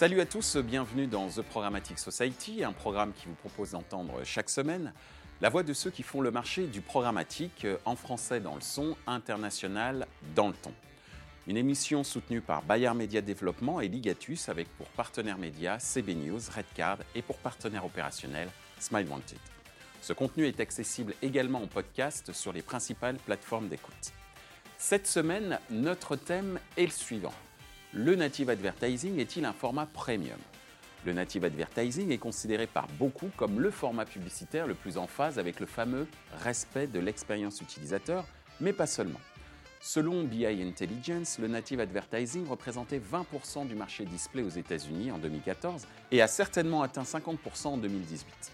Salut à tous, bienvenue dans The Programmatic Society, un programme qui vous propose d'entendre chaque semaine la voix de ceux qui font le marché du programmatique en français dans le son, international dans le ton. Une émission soutenue par Bayer Media Développement et Ligatus avec pour partenaires médias CB News, Redcard et pour partenaire opérationnel Smile Wanted. Ce contenu est accessible également en podcast sur les principales plateformes d'écoute. Cette semaine, notre thème est le suivant. Le native advertising est-il un format premium? Le native advertising est considéré par beaucoup comme le format publicitaire le plus en phase avec le fameux respect de l'expérience utilisateur, mais pas seulement. Selon BI Intelligence, le native advertising représentait 20% du marché display aux États-Unis en 2014 et a certainement atteint 50% en 2018.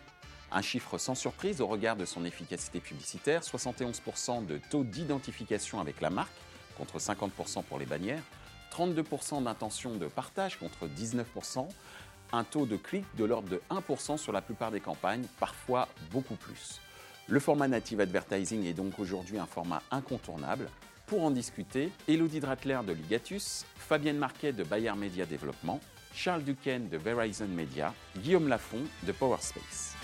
Un chiffre sans surprise au regard de son efficacité publicitaire, 71% de taux d'identification avec la marque, contre 50% pour les bannières, 32% d'intention de partage contre 19%, un taux de clic de l'ordre de 1% sur la plupart des campagnes, parfois beaucoup plus. Le format native advertising est donc aujourd'hui un format incontournable. Pour en discuter, Elodie Dratler de Ligatus, Fabienne Marquet de Bayer Media Développement, Charles Duquesne de Verizon Media, Guillaume Lafont de Powerspace.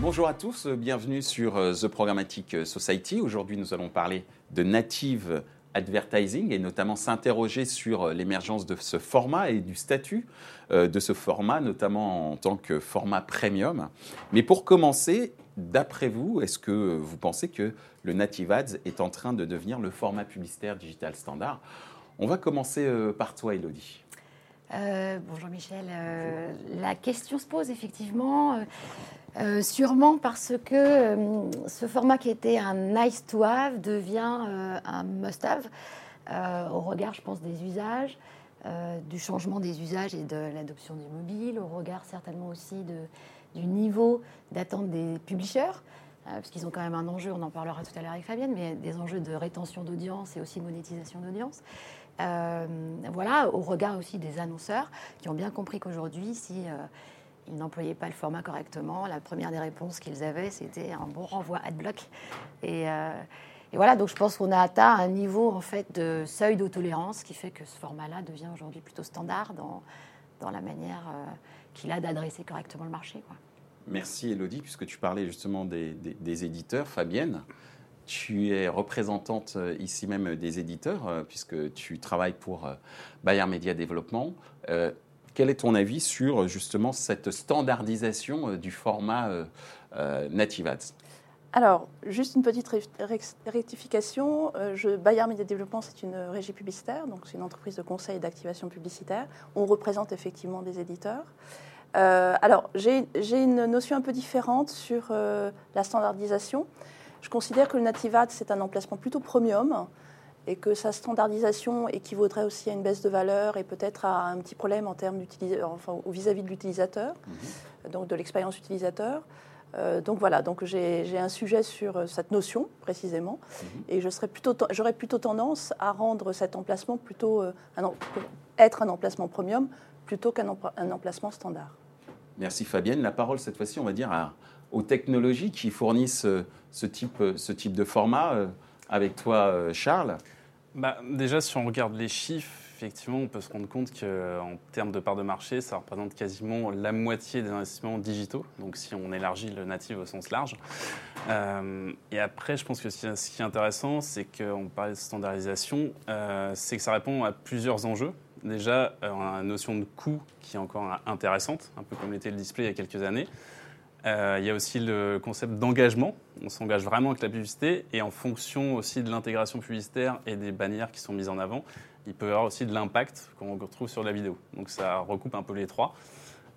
Bonjour à tous, bienvenue sur euh, The Programmatic Society. Aujourd'hui, nous allons parler de native advertising et notamment s'interroger sur euh, l'émergence de ce format et du statut euh, de ce format, notamment en tant que format premium. Mais pour commencer, d'après vous, est-ce que vous pensez que le Native Ads est en train de devenir le format publicitaire digital standard? On va commencer euh, par toi, Elodie. Bonjour Michel. la question se pose effectivement. Euh, sûrement parce que euh, ce format qui était un nice to have devient euh, un must have au regard, je pense, des usages, du changement des usages et de l'adoption du mobile, au regard certainement aussi de, du niveau d'attente des publishers, parce qu'ils ont quand même un enjeu, on en parlera tout à l'heure avec Fabienne, mais des enjeux de rétention d'audience et aussi de monétisation d'audience. Voilà, au regard aussi des annonceurs qui ont bien compris qu'aujourd'hui, si ils n'employaient pas le format correctement. La première des réponses qu'ils avaient, c'était un bon renvoi adblock. Et, euh, et voilà, donc je pense qu'on a atteint un niveau en fait de seuil d'autolérance qui fait que ce format-là devient aujourd'hui plutôt standard dans, dans la manière euh, qu'il a d'adresser correctement le marché. Merci Elodie, puisque tu parlais justement des, éditeurs. Fabienne, tu es représentante euh, ici même des éditeurs, puisque tu travailles pour Bayer Media Développement. Quel est ton avis sur justement cette standardisation euh, du format euh, euh, Native Ads? Alors, juste une petite rectification. Je, Bayer Media Développement, c'est une régie publicitaire, donc c'est une entreprise de conseil et d'activation publicitaire. On représente effectivement des éditeurs. alors, j'ai une notion un peu différente sur la standardisation. Je considère que le Native Ads, c'est un emplacement plutôt premium et que sa standardisation équivaudrait aussi à une baisse de valeur et peut-être à un petit problème en termes enfin, vis-à-vis de l'utilisateur, mhm. donc de l'expérience utilisateur. Euh, donc voilà, donc j'ai un sujet sur euh, cette notion précisément, mhm. et je serais plutôt, j'aurais plutôt tendance à rendre cet emplacement plutôt euh, un, être un emplacement premium plutôt qu'un emplacement standard. Merci Fabienne. La parole cette fois-ci, on va dire à, aux technologies qui fournissent ce type, ce type de format. Avec toi, Charles. Bah, déjà, si on regarde les chiffres, effectivement, on peut se rendre compte qu'en termes de part de marché, ça représente quasiment la moitié des investissements digitaux, donc si on élargit le native au sens large. Euh, et après, je pense que ce qui est intéressant, c'est qu'on parle de standardisation, euh, c'est que ça répond à plusieurs enjeux. Déjà, euh, on a une notion de coût qui est encore intéressante, un peu comme l'était le display il y a quelques années. Euh, il y a aussi le concept d'engagement. On s'engage vraiment avec la publicité et en fonction aussi de l'intégration publicitaire et des bannières qui sont mises en avant, il peut y avoir aussi de l'impact qu'on retrouve sur la vidéo. Donc ça recoupe un peu les trois.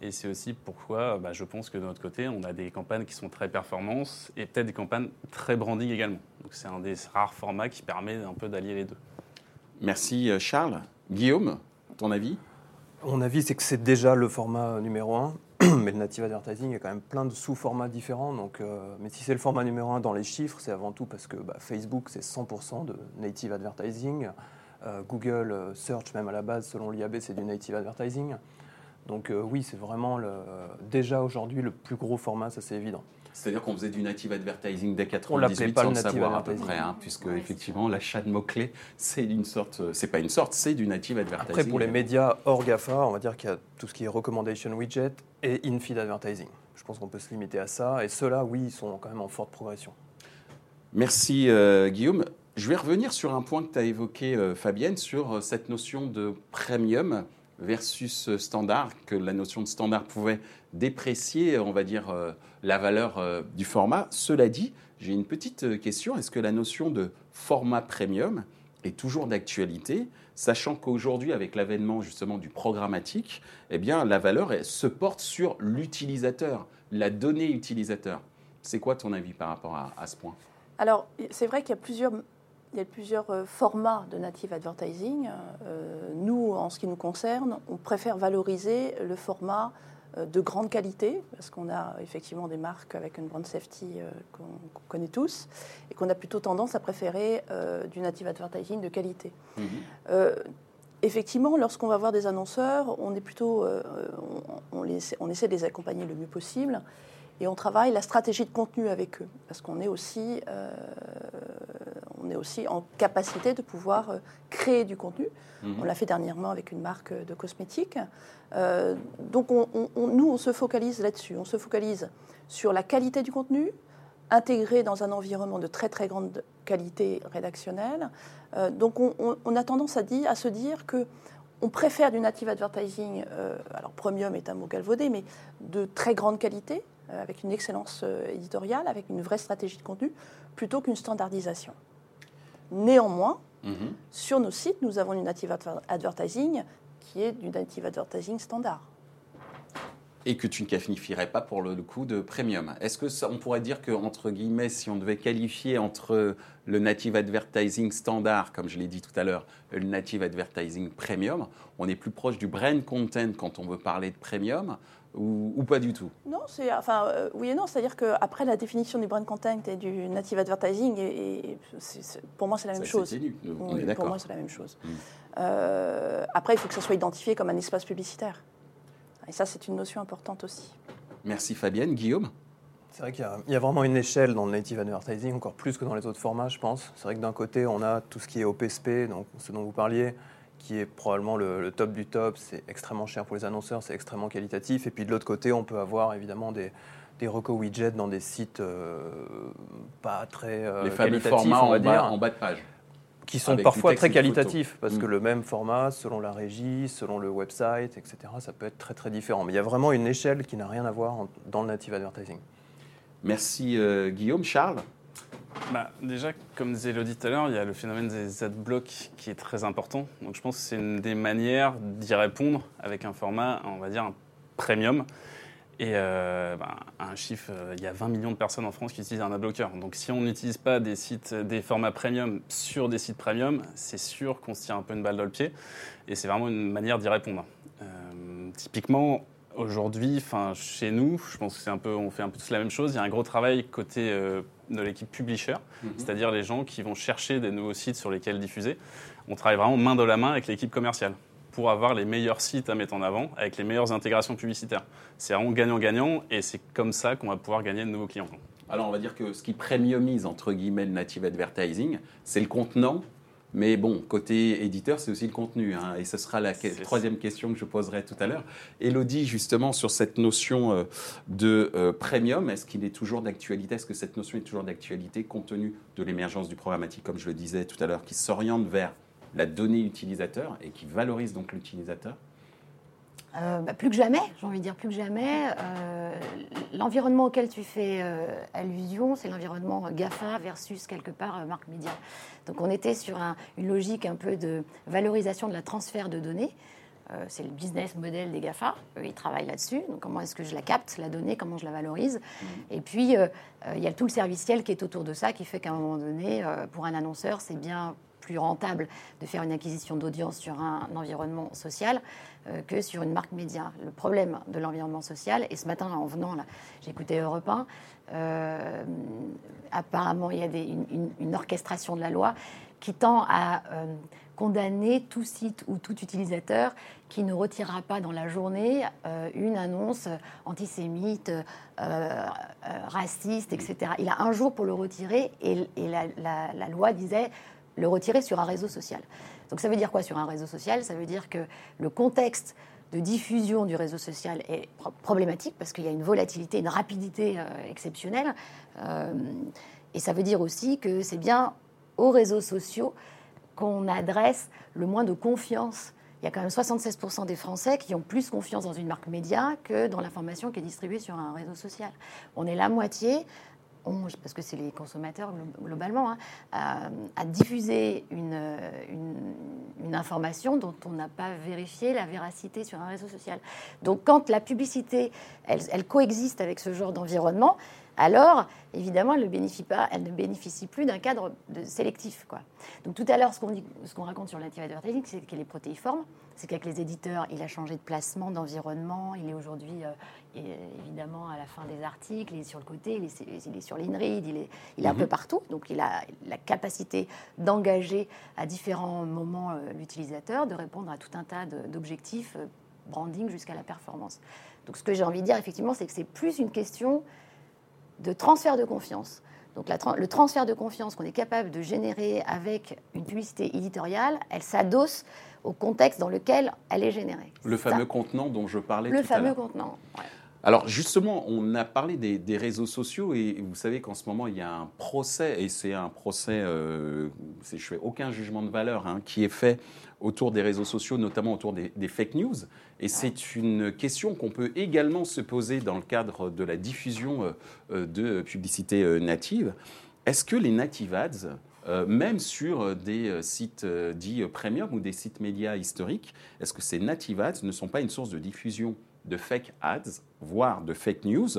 Et c'est aussi pourquoi bah, je pense que de notre côté, on a des campagnes qui sont très performances et peut-être des campagnes très branding également. Donc c'est un des rares formats qui permet un peu d'allier les deux. Merci euh, Charles. Guillaume, ton avis? Mon avis, c'est que c'est déjà le format numéro un. mais le native advertising, il y a quand même plein de sous-formats différents. Donc, euh, mais si c'est le format numéro un dans les chiffres, c'est avant tout parce que bah, Facebook, c'est 100% de native advertising. Euh, Google euh, Search, même à la base, selon l'IAB, c'est du native advertising. Donc oui, c'est vraiment le, déjà aujourd'hui le plus gros format, ça c'est évident. C'est-à-dire qu'on faisait du native advertising dès 98 pas sans le savoir à peu près, hein, puisque effectivement l'achat de mots-clés, c'est une sorte, c'est pas une sorte, c'est du native advertising. Après pour les médias hors GAFA, on va dire qu'il y a tout ce qui est recommendation widget et in-feed advertising. Je pense qu'on peut se limiter à ça, et ceux-là, oui, ils sont quand même en forte progression. Merci euh, Guillaume. Je vais revenir sur un point que tu as évoqué, euh, Fabienne, sur euh, cette notion de premium versus standard, que la notion de standard pouvait déprécier, on va dire, la valeur du format. Cela dit, j'ai une petite question. Est-ce que la notion de format premium est toujours d'actualité, sachant qu'aujourd'hui, avec l'avènement justement du programmatique, eh bien, la valeur se porte sur l'utilisateur, la donnée utilisateur? C'est quoi ton avis par rapport à ce point? Alors, c'est vrai qu'il y a plusieurs, il y a plusieurs euh, formats de native advertising. Euh, nous, en ce qui nous concerne, on préfère valoriser le format euh, de grande qualité, parce qu'on a effectivement des marques avec une brand safety qu'on connaît tous, et qu'on a plutôt tendance à préférer du native advertising de qualité. Mhm. effectivement, lorsqu'on va voir des annonceurs, on est plutôt, on, on, essaie de les accompagner le mieux possible et on travaille la stratégie de contenu avec eux, parce qu'on est aussi, euh, on est aussi en capacité de pouvoir euh, créer du contenu. Mhm. On l'a fait dernièrement avec une marque de cosmétiques. Euh, donc on, nous, on se focalise là-dessus. On se focalise sur la qualité du contenu, intégré dans un environnement de très très grande qualité rédactionnelle. donc on, a tendance à, dire, à se dire que on préfère du native advertising, alors premium est un mot galvaudé, mais de très grande qualité, avec une excellence euh, éditoriale, avec une vraie stratégie de contenu, plutôt qu'une standardisation. Néanmoins, mhm. sur nos sites, nous avons du native advertising qui est du native advertising standard. Et que tu ne qualifierais pas pour le coup de premium. Est-ce que ça, on pourrait dire que entre guillemets, si on devait qualifier entre le native advertising standard, comme je l'ai dit tout à l'heure, le native advertising premium, on est plus proche du brand content quand on veut parler de premium ou, pas du tout? Non, c'est enfin euh, oui et non, c'est-à-dire qu'après la définition du brand content et du native advertising, et, pour moi c'est la même chose. est. Pour moi c'est la même chose. Hmm. Euh, après, il faut que ça soit identifié comme un espace publicitaire. Et ça, c'est une notion importante aussi. Merci Fabienne. Guillaume? C'est vrai qu'il y, a vraiment une échelle dans le native advertising, encore plus que dans les autres formats, je pense. C'est vrai que d'un côté, on a tout ce qui est OPSP, donc ce dont vous parliez, qui est probablement le, top du top. C'est extrêmement cher pour les annonceurs, c'est extrêmement qualitatif. Et puis de l'autre côté, on peut avoir évidemment des, des reco widgets dans des sites euh, pas très euh, les fameux formats on va en, dire, bas, en bas de page qui sont parfois très qualitatifs parce que mm. le même format selon la régie selon le website etc ça peut être très très différent mais il y a vraiment une échelle qui n'a rien à voir dans le native advertising merci euh, Guillaume Charles? Bah, déjà, comme disait Elodie tout à l'heure, il y a le phénomène des adblocks qui est très important. Donc je pense que c'est une des manières d'y répondre avec un format, on va dire, un premium. Et euh, bah, un chiffre, euh, il y a 20 millions de personnes en France qui utilisent un adblocker. Donc si on n'utilise pas des sites, des formats premium sur des sites premium, c'est sûr qu'on se tire un peu une balle dans le pied. Et c'est vraiment une manière d'y répondre. Euh, typiquement, aujourd'hui, chez nous, je pense que c'est un peu, on fait un peu tous la même chose. Il y a un gros travail côté de l'équipe publisher, mhm. c'est-à-dire les gens qui vont chercher des nouveaux sites sur lesquels diffuser. On travaille vraiment main dans la main avec l'équipe commerciale pour avoir les meilleurs sites à mettre en avant avec les meilleures intégrations publicitaires. C'est vraiment gagnant-gagnant et c'est comme ça qu'on va pouvoir gagner de nouveaux clients. Alors on va dire que ce qui premiumise entre guillemets le native advertising, c'est le contenant mais bon, côté éditeur, c'est aussi le contenu. Hein, et ce sera la troisième question que je poserai tout à l'heure. Elodie, justement, sur cette notion euh, de euh, premium, est-ce qu'il est toujours d'actualité Est-ce que cette notion est toujours d'actualité compte tenu de l'émergence du programmatique, comme je le disais tout à l'heure, qui s'oriente vers la donnée utilisateur et qui valorise donc l'utilisateur? Euh, bah, plus que jamais, j'ai envie de dire plus que jamais. l'environnement auquel tu fais allusion, c'est l'environnement GAFA versus quelque part marque média. Donc on était sur une logique un peu de valorisation de la transfert de données. Euh, c'est le business model des GAFA. ils travaillent là-dessus. Donc, comment est-ce que je la capte, la donnée, comment je la valorise? Mmh. Et puis, euh, euh, il y a tout le serviciel qui est autour de ça, qui fait qu'à un moment donné, pour un annonceur, c'est bien rentable de faire une acquisition d'audience sur un, environnement social que sur une marque média. Le problème de l'environnement social, et ce matin, en venant j'écoutais Europe 1, euh, apparemment, il y a une, orchestration de la loi qui tend à euh, condamner tout site ou tout utilisateur qui ne retirera pas dans la journée une annonce antisémite, raciste, etc. Il a un jour pour le retirer et, la, loi disait le retirer sur un réseau social. Donc ça veut dire quoi sur un réseau social? Ça veut dire que le contexte de diffusion du réseau social est problématique parce qu'il y a une volatilité, une rapidité exceptionnelle. et ça veut dire aussi que c'est bien aux réseaux sociaux qu'on adresse le moins de confiance. Il y a quand même 76% des Français qui ont plus confiance dans une marque média que dans l'information qui est distribuée sur un réseau social. On est la moitié, parce que c'est les consommateurs globalement, hein, à, diffuser une, une, information dont on n'a pas vérifié la véracité sur un réseau social. Donc quand la publicité, elle, elle coexiste avec ce genre d'environnement, alors évidemment, elle ne bénéficie, pas, elle ne bénéficie plus d'un cadre de sélectif. Quoi. Donc tout à l'heure, ce qu'on, raconte sur native advertising, c'est qu'elle est protéiforme, c'est qu'avec les éditeurs, il a changé de placement, d'environnement, il est aujourd'hui euh, évidemment à la fin des articles, il est sur le côté, il est, il est sur l'INRID, il est, il est un mhm. peu partout, donc il a la capacité d'engager à différents moments euh, l'utilisateur, de répondre à tout un tas d'objectifs, euh, branding jusqu'à la performance. Donc ce que j'ai envie de dire effectivement, c'est que c'est plus une question de transfert de confiance. Donc le transfert de confiance qu'on est capable de générer avec une publicité éditoriale, elle s'adosse au contexte dans lequel elle est générée. Le fameux contenant dont je parlais le tout à fameux contenant. Alors justement, on a parlé des, réseaux sociaux et vous savez qu'en ce moment il y a un procès et c'est un procès, euh, je fais aucun jugement de valeur, hein, qui est fait autour des réseaux sociaux, notamment autour des, fake news. Et c'est une question qu'on peut également se poser dans le cadre de la diffusion euh, euh, de publicité euh, native. Est-ce que les native ads, même sur des sites dits premium ou des sites médias historiques, est-ce que ces native ads ne sont pas une source de diffusion? De fake ads, voire de fake news,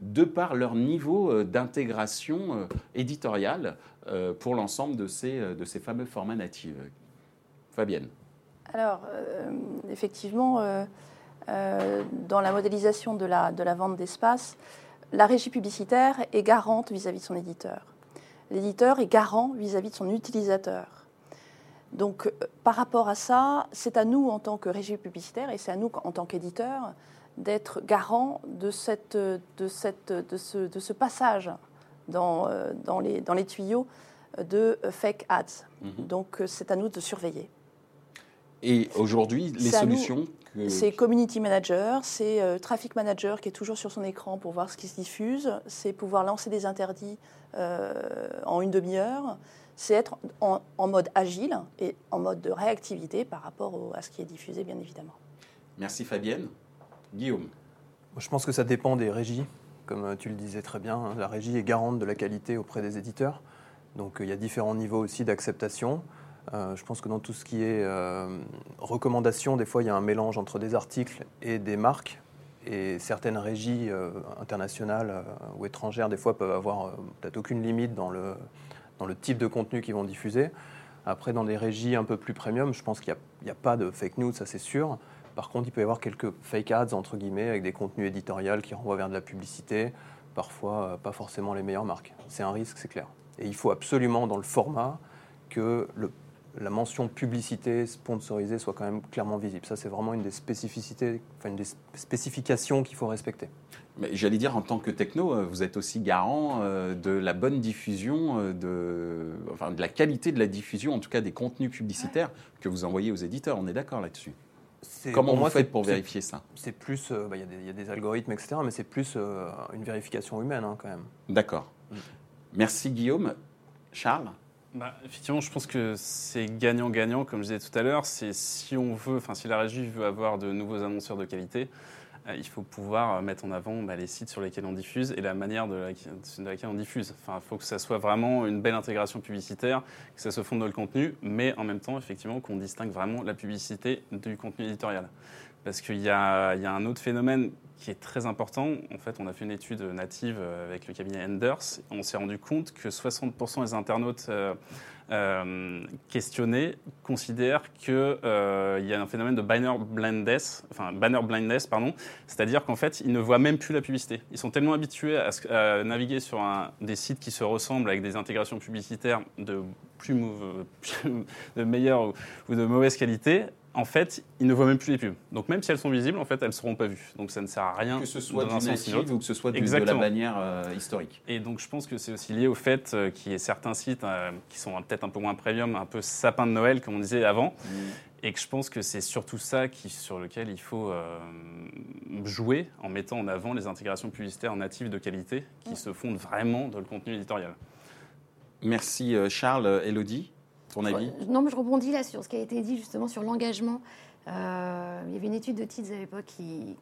de par leur niveau d'intégration éditoriale pour l'ensemble de ces, de ces fameux formats natifs Fabienne. Alors, euh, effectivement, euh, euh, dans la modélisation de la, de la vente d'espace, la régie publicitaire est garante vis-à-vis de son éditeur. L'éditeur est garant vis-à-vis de son utilisateur. Donc, par rapport à ça, c'est à nous, en tant que régie publicitaire, et c'est à nous, en tant qu'éditeur, d'être garant de, cette, de, cette, de, ce, de ce passage dans, dans, les, dans les tuyaux de fake ads. Mhm. Donc, c'est à nous de surveiller. Et aujourd'hui, les solutions C'est Community Manager, c'est euh, Traffic Manager qui est toujours sur son écran pour voir ce qui se diffuse, c'est pouvoir lancer des interdits euh, en une demi-heure, c'est être en, mode agile et en mode de réactivité par rapport à ce qui est diffusé, bien évidemment. Merci Fabienne. Guillaume Je pense que ça dépend des régies. Comme euh, tu le disais très bien, hein. la régie est garante de la qualité auprès des éditeurs. Donc il y a différents niveaux aussi d'acceptation. Euh, je pense que dans tout ce qui est euh, recommandations, des fois il y a un mélange entre des articles et des marques. Et certaines régies euh, internationales ou étrangères, des fois, peuvent avoir peut-être aucune limite dans le, dans le type de contenu qu'ils vont diffuser. Après, dans des régies un peu plus premium, je pense qu'il n'y a, pas de fake news, ça c'est sûr. Par contre, il peut y avoir quelques fake ads, entre guillemets, avec des contenus éditoriaux qui renvoient vers de la publicité, parfois pas forcément les meilleures marques. C'est un risque, c'est clair. Et il faut absolument, dans le format, que la mention publicité sponsorisée soit quand même clairement visible. Ça, c'est vraiment une des spécificités, enfin une des spécifications qu'il faut respecter. Mais j'allais dire, en tant que techno, euh, vous êtes aussi garant euh, de la bonne diffusion, euh, de, enfin, de la qualité de la diffusion, en tout cas des contenus publicitaires que vous envoyez aux éditeurs. On est d'accord là-dessus Comment vous faites pour vérifier ça? C'est plus, bah, il y, a des algorithmes, etc., mais c'est plus une vérification humaine hein, quand même. D'accord. Mm. Merci Guillaume. Charles? Bah, effectivement, je pense que c'est gagnant-gagnant, comme je disais tout à l'heure. C'est si on veut, enfin si la régie veut avoir de nouveaux annonceurs de qualité, euh, il faut pouvoir mettre en avant bah, les sites sur lesquels on diffuse et la manière de, laquelle on diffuse. Enfin, il faut que ça soit vraiment une belle intégration publicitaire, que ça se fonde dans le contenu, mais en même temps, effectivement, qu'on distingue vraiment la publicité du contenu éditorial. Parce qu'il y, a un autre phénomène qui est très important. En fait, on a fait une étude native avec le cabinet Enders. On s'est rendu compte que 60% des internautes euh, questionnés considèrent qu'il euh, y a un phénomène de banner blindness, enfin banner blindness, pardon, c'est-à-dire qu'en fait, ils ne voient même plus la publicité. Ils sont tellement habitués à, naviguer sur des sites qui se ressemblent avec des intégrations publicitaires de plus, de meilleure ou de mauvaise qualité en fait, ils ne voient même plus les pubs. Donc même si elles sont visibles, en fait, elles ne seront pas vues. Donc ça ne sert à rien. Que ce soit du native ou que ce soit de la bannière euh, historique. Et donc je pense que c'est aussi lié au fait euh, qu'il y ait certains sites euh, qui sont peut-être un peu moins premium, un peu sapin de Noël, comme on disait avant. Mm. Et que je pense que c'est surtout ça qui, sur lequel il faut jouer en mettant en avant les intégrations publicitaires natives de qualité qui se fondent vraiment dans le contenu éditorial. Merci Charles. Elodie avis? Non, mais je rebondis là sur ce qui a été dit justement sur l'engagement. Euh, il y avait une étude de TIDS à l'époque qui,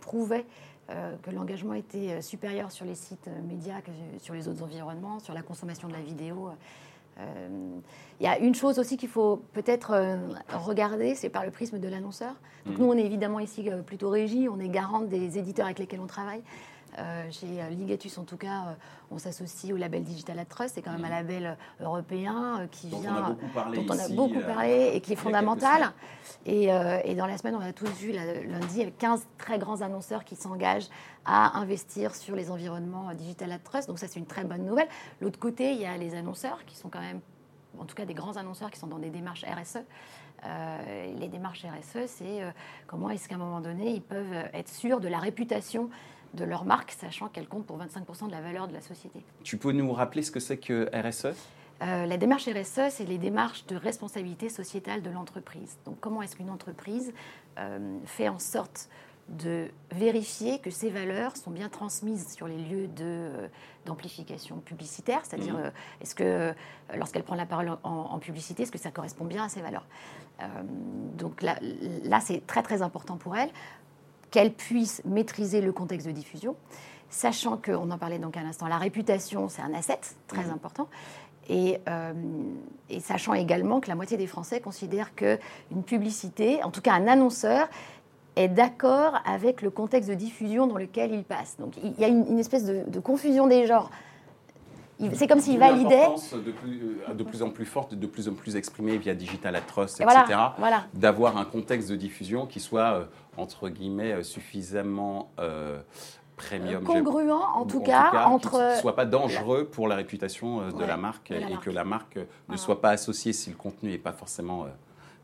prouvait euh, que l'engagement était euh, supérieur sur les sites médias que sur les autres environnements, sur la consommation de la vidéo. Il y a une chose aussi qu'il faut peut-être regarder, c'est par le prisme de l'annonceur. Donc mmh. nous, on est évidemment ici plutôt régie, on est garante des éditeurs avec lesquels on travaille. Euh, chez euh, Ligatus, en tout cas, euh, on s'associe au label Digital at Trust. C'est quand même un mm. label européen qui dont vient, on a beaucoup parlé dont on a beaucoup parlé et qui est fondamental. Et, dans la semaine, on a tous vu lundi avec 15 très grands annonceurs qui s'engagent à investir sur les environnements Digital at Trust. Donc ça, c'est une très bonne nouvelle. L'autre côté, il y a les annonceurs qui sont quand même, en tout cas des grands annonceurs qui sont dans des démarches RSE. les démarches RSE, c'est comment est-ce qu'à un moment donné, ils peuvent être sûrs de la réputation de leur marque, sachant qu'elle compte pour 25% de la valeur de la société. Tu peux nous rappeler ce que c'est que RSE euh, la démarche RSE, c'est les démarches de responsabilité sociétale de l'entreprise. Donc comment est-ce qu'une entreprise euh, fait en sorte de vérifier que ces valeurs sont bien transmises sur les lieux euh, d'amplification publicitaire, c'est-à-dire mmh. est-ce que lorsqu'elle prend la parole en, publicité, est-ce que ça correspond bien à ces valeurs? Donc là, là c'est très très important pour elle qu'elle puisse maîtriser le contexte de diffusion, sachant qu'on en parlait donc à l'instant, la réputation, c'est un asset très mhm. important. Euh, et, sachant également que la moitié des Français considèrent qu'une publicité, en tout cas un annonceur, est d'accord avec le contexte de diffusion dans lequel il passe. Donc il y a une, espèce de, confusion des genres. C'est comme s'il validait. De plus, euh, de plus en plus forte, de plus en plus exprimée via Digital at Trust, etc. Voilà, D'avoir un contexte de diffusion qui soit euh, entre guillemets, euh, suffisamment euh, premium. Congruent, en, tout, cas, entre. ne soit pas dangereux pour la réputation de la marque et que la marque ne soit pas associée, si le contenu n'est pas forcément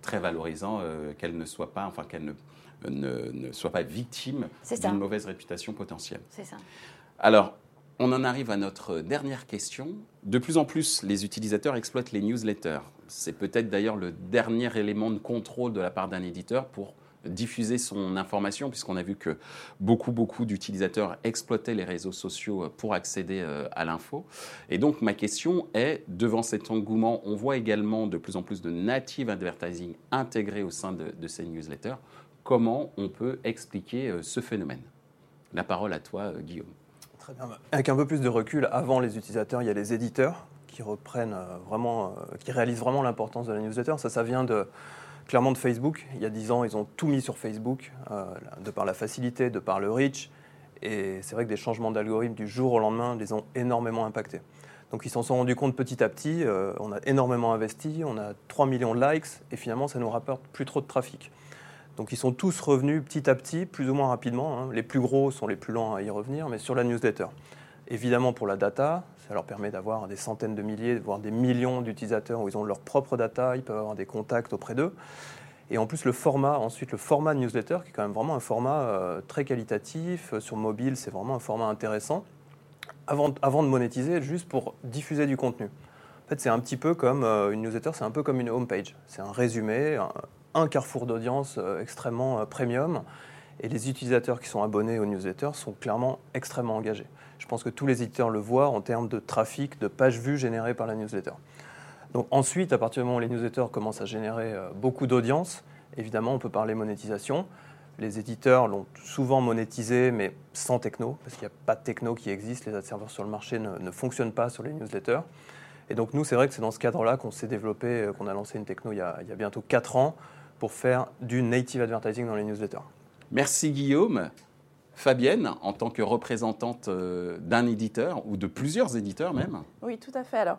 très valorisant, qu'elle ne soit pas, enfin, qu'elle ne, ne, soit pas victime d'une mauvaise réputation potentielle. C'est ça. Alors, on en arrive à notre dernière question. De plus en plus, les utilisateurs exploitent les newsletters. C'est peut-être d'ailleurs le dernier élément de contrôle de la part d'un éditeur pour diffuser son information, puisqu'on a vu que beaucoup, beaucoup d'utilisateurs exploitaient les réseaux sociaux euh, pour accéder euh, à l'info. Et donc, ma question est, devant cet engouement, on voit également de plus en plus de native advertising intégrés au sein de, ces newsletters. Comment on peut expliquer euh, ce phénomène? La parole à toi, Guillaume. Avec un peu plus de recul, avant les utilisateurs, il y a les éditeurs qui reprennent vraiment, qui réalisent vraiment l'importance de la newsletter. Ça, ça vient clairement de Facebook. Il y a 10 ans, ils ont tout mis sur Facebook, euh, de par la facilité, de par le reach. Et c'est vrai que des changements d'algorithme du jour au lendemain les ont énormément impactés. Donc ils s'en sont rendus compte petit à petit. Euh, on a énormément investi, on a 3 millions de likes, et finalement, ça nous rapporte plus trop de trafic. Donc ils sont tous revenus petit à petit, plus ou moins rapidement. Hein. Les plus gros sont les plus lents à y revenir, mais sur la newsletter. Évidemment, pour la data, ça leur permet d'avoir des centaines de milliers, voire des millions d'utilisateurs où ils ont leur propre data, ils peuvent avoir des contacts auprès d'eux. Et en plus, le format, ensuite, le format newsletter, qui est quand même vraiment un format euh, très qualitatif. Euh, sur mobile, c'est vraiment un format intéressant. Avant, de monétiser, juste pour diffuser du contenu. En fait, c'est un petit peu comme euh, une newsletter, c'est un peu comme une homepage. C'est un résumé, carrefour d'audience extrêmement premium. Et les utilisateurs qui sont abonnés aux newsletters sont clairement extrêmement engagés. Je pense que tous les éditeurs le voient en termes de trafic, de pages vues générées par la newsletter. Donc ensuite, à partir du moment où les newsletters commencent à générer euh, beaucoup d'audience, évidemment, on peut parler monétisation. Les éditeurs l'ont souvent monétisé, mais sans techno, parce qu'il n'y a pas de techno qui existe. Les ad serveurs sur le marché ne, fonctionnent pas sur les newsletters. Et donc nous, c'est vrai que c'est dans ce cadre-là qu'on s'est développé, euh, qu'on a lancé une techno il y a, il y a bientôt 4 ans pour faire du native advertising dans les newsletters. Merci Guillaume. Fabienne, en tant que représentante euh, d'un éditeur ou de plusieurs éditeurs même. Oui, tout à fait. Alors,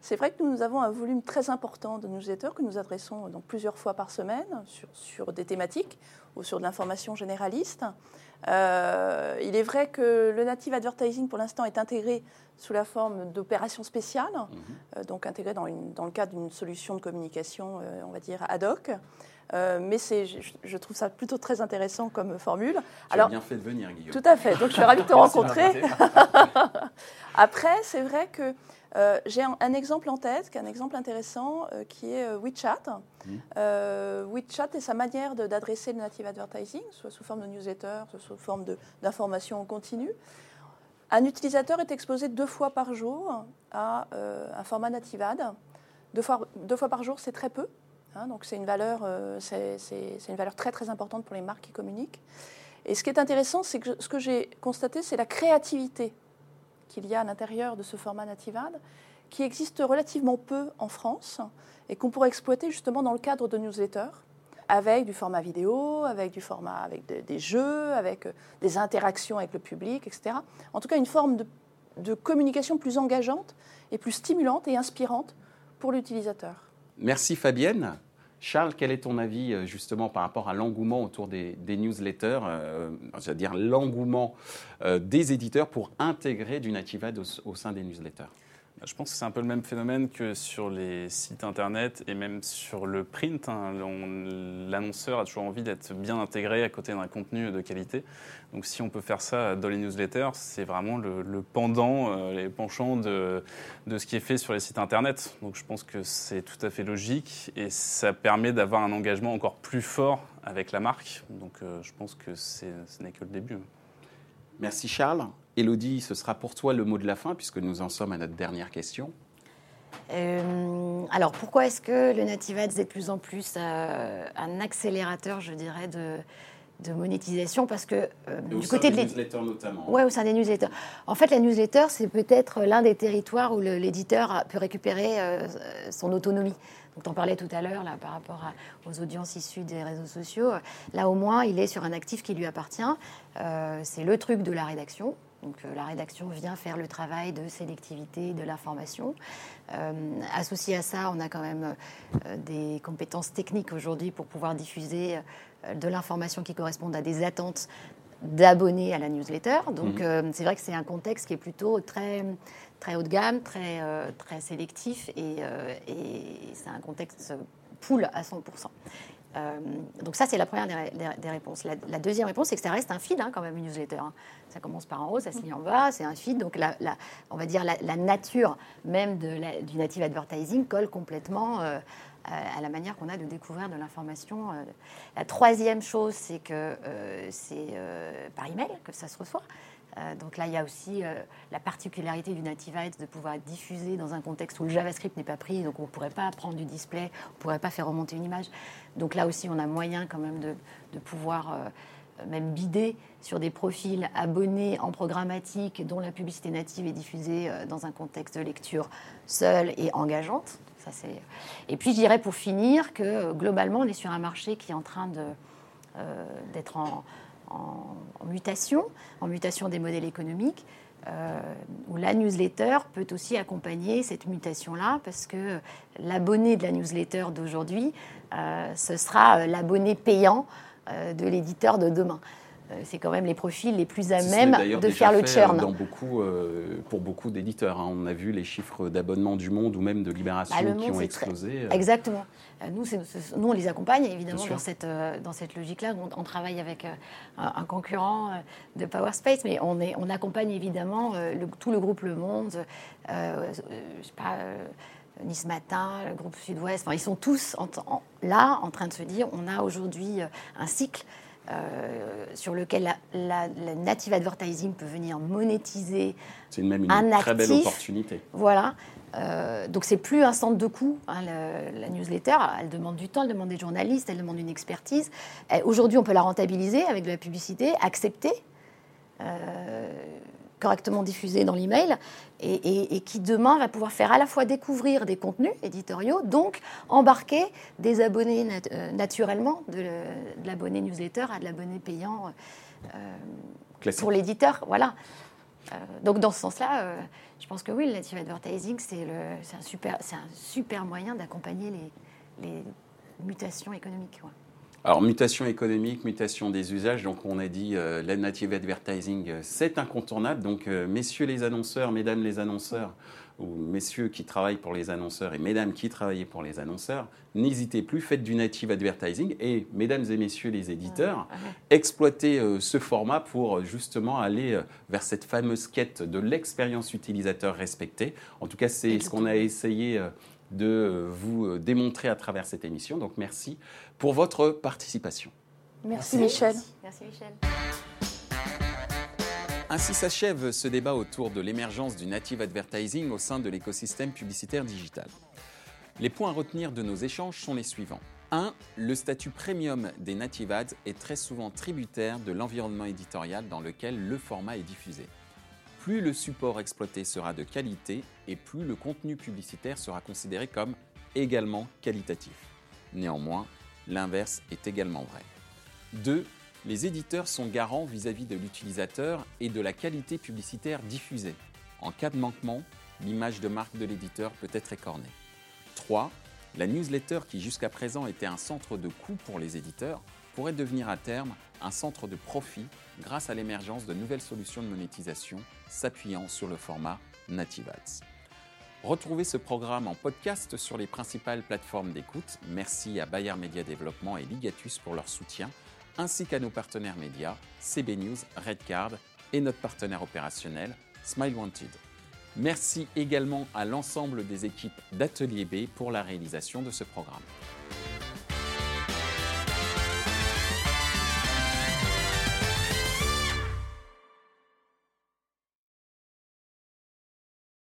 c'est vrai que nous avons un volume très important de newsletters que nous adressons donc plusieurs fois par semaine sur, sur des thématiques ou sur de l'information généraliste. Euh, il est vrai que le native advertising, pour l'instant, est intégré sous la forme d'opérations spéciales, mhm. euh, donc intégré dans, une, dans le cadre d'une solution de communication, on va dire, ad hoc. Euh, mais je, je, trouve ça plutôt très intéressant comme formule. Tu Alors, as bien fait de venir, Guillaume. Tout à fait. Donc, je suis ravie de te rencontrer. Après, c'est vrai que euh, j'ai un, exemple en tête, qui est un exemple intéressant, euh, qui est WeChat. Mmh. WeChat et sa manière d'adresser le native advertising, soit sous forme de newsletter, soit sous forme d'information en continu. Un utilisateur est exposé deux fois par jour à un format native ad. Deux fois, deux fois par jour, c'est très peu. Hein, donc c'est une, valeur, euh, c'est, une valeur très très importante pour les marques qui communiquent. Et ce qui est intéressant, c'est que ce que j'ai constaté, c'est la créativité qu'il y a à l'intérieur de ce format Nativade, qui existe relativement peu en France et qu'on pourrait exploiter justement dans le cadre de newsletters, avec du format vidéo, avec du format avec des jeux, avec euh, des interactions avec le public, etc. En tout cas, une forme de communication plus engageante et plus stimulante et inspirante pour l'utilisateur. Merci Fabienne. Charles, quel est ton avis euh, justement par rapport à l'engouement autour des, newsletters, euh, c'est-à-dire l'engouement euh, des éditeurs pour intégrer du native ad au sein des newsletters? Je pense que c'est un peu le même phénomène que sur les sites internet et même sur le print. Hein. L'annonceur a toujours envie d'être bien intégré à côté d'un contenu de qualité. Donc si on peut faire ça dans les newsletters, c'est vraiment le, pendant, euh, les penchants de, ce qui est fait sur les sites internet. Donc je pense que c'est tout à fait logique et ça permet d'avoir un engagement encore plus fort avec la marque. Donc euh, je pense que ce n'est que le début. Merci Charles. Elodie, ce sera pour toi le mot de la fin, puisque nous en sommes à notre dernière question. Euh, alors pourquoi est-ce que le Native Ads est de plus en plus euh, un accélérateur, je dirais, de, de monétisation? Parce que euh, du côté des newsletters notamment. Ouais, au sein des newsletters. En fait, la newsletter, c'est peut-être l'un des territoires où l'éditeur peut récupérer son autonomie. Donc, en parlais tout à l'heure là par rapport aux audiences issues des réseaux sociaux. Là, au moins, il est sur un actif qui lui appartient. c'est le truc de la rédaction. Donc euh, la rédaction vient faire le travail de sélectivité de l'information. Euh, associé à ça, on a quand même euh, des compétences techniques aujourd'hui pour pouvoir diffuser de l'information qui correspondent à des attentes d'abonnés à la newsletter. Donc mhm. c'est vrai que c'est un contexte qui est plutôt très, très haut de gamme, très, très sélectif et, et c'est un contexte pool à 100%. Euh, donc ça, c'est la première des, réponses. La, deuxième réponse, c'est que ça reste un feed, hein, quand même, une newsletter. Hein. Ça commence par en haut, ça se lit en bas, c'est un feed. Donc on va dire la, nature même du native advertising colle complètement euh, à la manière qu'on a de découvrir de l'information. Euh. La troisième chose, c'est que c'est par email que ça se reçoit. Euh, donc là, il y a aussi euh, la particularité du Native Ads de pouvoir diffuser dans un contexte où le JavaScript n'est pas pris, donc on ne pourrait pas prendre du display, on ne pourrait pas faire remonter une image. Donc là aussi, on a moyen quand même de, pouvoir euh, même bider sur des profils abonnés en programmatique dont la publicité native est diffusée dans un contexte de lecture seule et engageante. Ça, et puis je dirais pour finir que globalement, on est sur un marché qui est en train d'être en en, mutation, en mutation des modèles économiques, euh, où la newsletter peut aussi accompagner cette mutation-là, parce que l'abonné de la newsletter d'aujourd'hui, euh, ce sera euh, l'abonné payant de l'éditeur de demain. Euh, c'est quand même les profils les plus à même de faire le churn. Dans beaucoup, euh, pour beaucoup d'éditeurs. Hein. On a vu les chiffres d'abonnement du Monde ou même de Libération bah, qui ont explosé. Euh. Exactement. Nous, nous, on les accompagne évidemment dans cette, dans cette logique-là. On, travaille avec un, concurrent de PowerSpace, mais on, est, on accompagne évidemment tout le groupe Le Monde, je sais pas, Nice Matin, le groupe Sud-Ouest. Enfin, ils sont tous là en train de se dire on a aujourd'hui un cycle euh, sur lequel la, native advertising peut venir monétiser C'est même une très belle opportunité. Voilà. Euh, donc c'est plus un centre de coût. Hein, la, newsletter, elle demande du temps, elle demande des journalistes, elle demande une expertise. Aujourd'hui, on peut la rentabiliser avec de la publicité, accepter. Euh, correctement diffusé dans l'email et, et, qui demain va pouvoir faire à la fois découvrir des contenus éditoriaux, donc embarquer des abonnés euh, naturellement de, l'abonné newsletter à de l'abonné payant euh, pour l'éditeur. Voilà. Euh, donc dans ce sens-là, euh, je pense que oui, le native advertising, c'est un super, c'est un super moyen d'accompagner les, les, mutations économiques. Alors, mutation économique, mutation des usages. Donc, on a dit euh, le native advertising, c'est incontournable. Donc, messieurs les annonceurs, mesdames les annonceurs, ou messieurs qui travaillent pour les annonceurs et mesdames qui travaillent pour les annonceurs, n'hésitez plus, faites du native advertising et mesdames et messieurs les éditeurs, exploitez euh, ce format pour euh, justement aller euh, vers cette fameuse quête de l'expérience utilisateur respectée. En tout cas, c'est ce qu'on a essayé de vous démontrer à travers cette émission. Donc merci pour votre participation. Merci, Michel. Merci Michel. Ainsi s'achève ce débat autour de l'émergence du native advertising au sein de l'écosystème publicitaire digital. Les points à retenir de nos échanges sont les suivants. 1. Le statut premium des native ads est très souvent tributaire de l'environnement éditorial dans lequel le format est diffusé. Plus le support exploité sera de qualité et plus le contenu publicitaire sera considéré comme également qualitatif. Néanmoins, l'inverse est également vrai. 2 les éditeurs sont garants vis-à-vis de l'utilisateur et de la qualité publicitaire diffusée. En cas de manquement, l'image de marque de l'éditeur peut être écornée. 3. La newsletter qui jusqu'à présent était un centre de coût pour les éditeurs pourrait devenir à terme un centre de profit grâce à l'émergence de nouvelles solutions de monétisation s'appuyant sur le format Native Ads. Retrouvez ce programme en podcast sur les principales plateformes d'écoute. Merci à Bayer Media Développement et Ligatus pour leur soutien ainsi qu'à nos partenaires médias, CB News, Redcard et notre partenaire opérationnel, Smile Wanted. Merci également à l'ensemble des équipes d'Atelier B pour la réalisation de ce programme.